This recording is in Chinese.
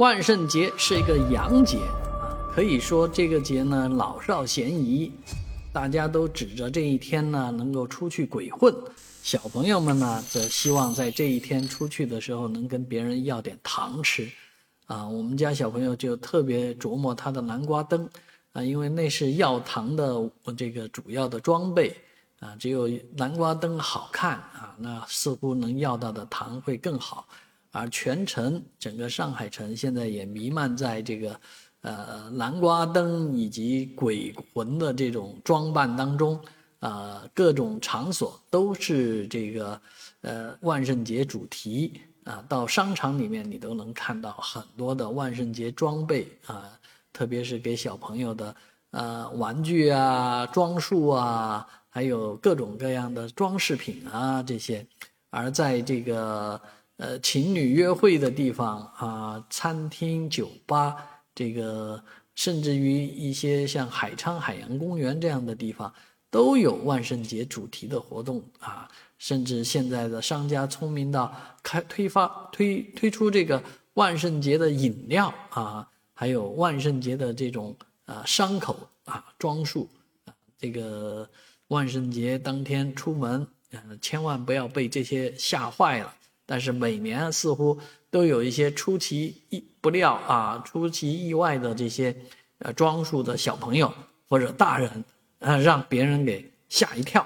万圣节是一个洋节啊，可以说这个节呢老少咸宜，大家都指着这一天呢能够出去鬼混。小朋友们呢则希望在这一天出去的时候能跟别人要点糖吃。啊，我们家小朋友就特别琢磨他的南瓜灯啊，因为那是要糖的这个主要的装备啊，只有南瓜灯好看啊，那似乎能要到的糖会更好。而全城整个上海城现在也弥漫在这个，呃，南瓜灯以及鬼魂的这种装扮当中，啊，各种场所都是这个，呃，万圣节主题啊，到商场里面你都能看到很多的万圣节装备啊，特别是给小朋友的，呃，玩具啊、装束啊，还有各种各样的装饰品啊这些，而在这个。呃，情侣约会的地方啊，餐厅、酒吧，这个甚至于一些像海昌海洋公园这样的地方，都有万圣节主题的活动啊。甚至现在的商家聪明到开推发推推出这个万圣节的饮料啊，还有万圣节的这种啊伤口啊装束啊。这个万圣节当天出门，嗯，千万不要被这些吓坏了。但是每年似乎都有一些出其意不料啊、出其意外的这些呃装束的小朋友或者大人，呃，让别人给吓一跳。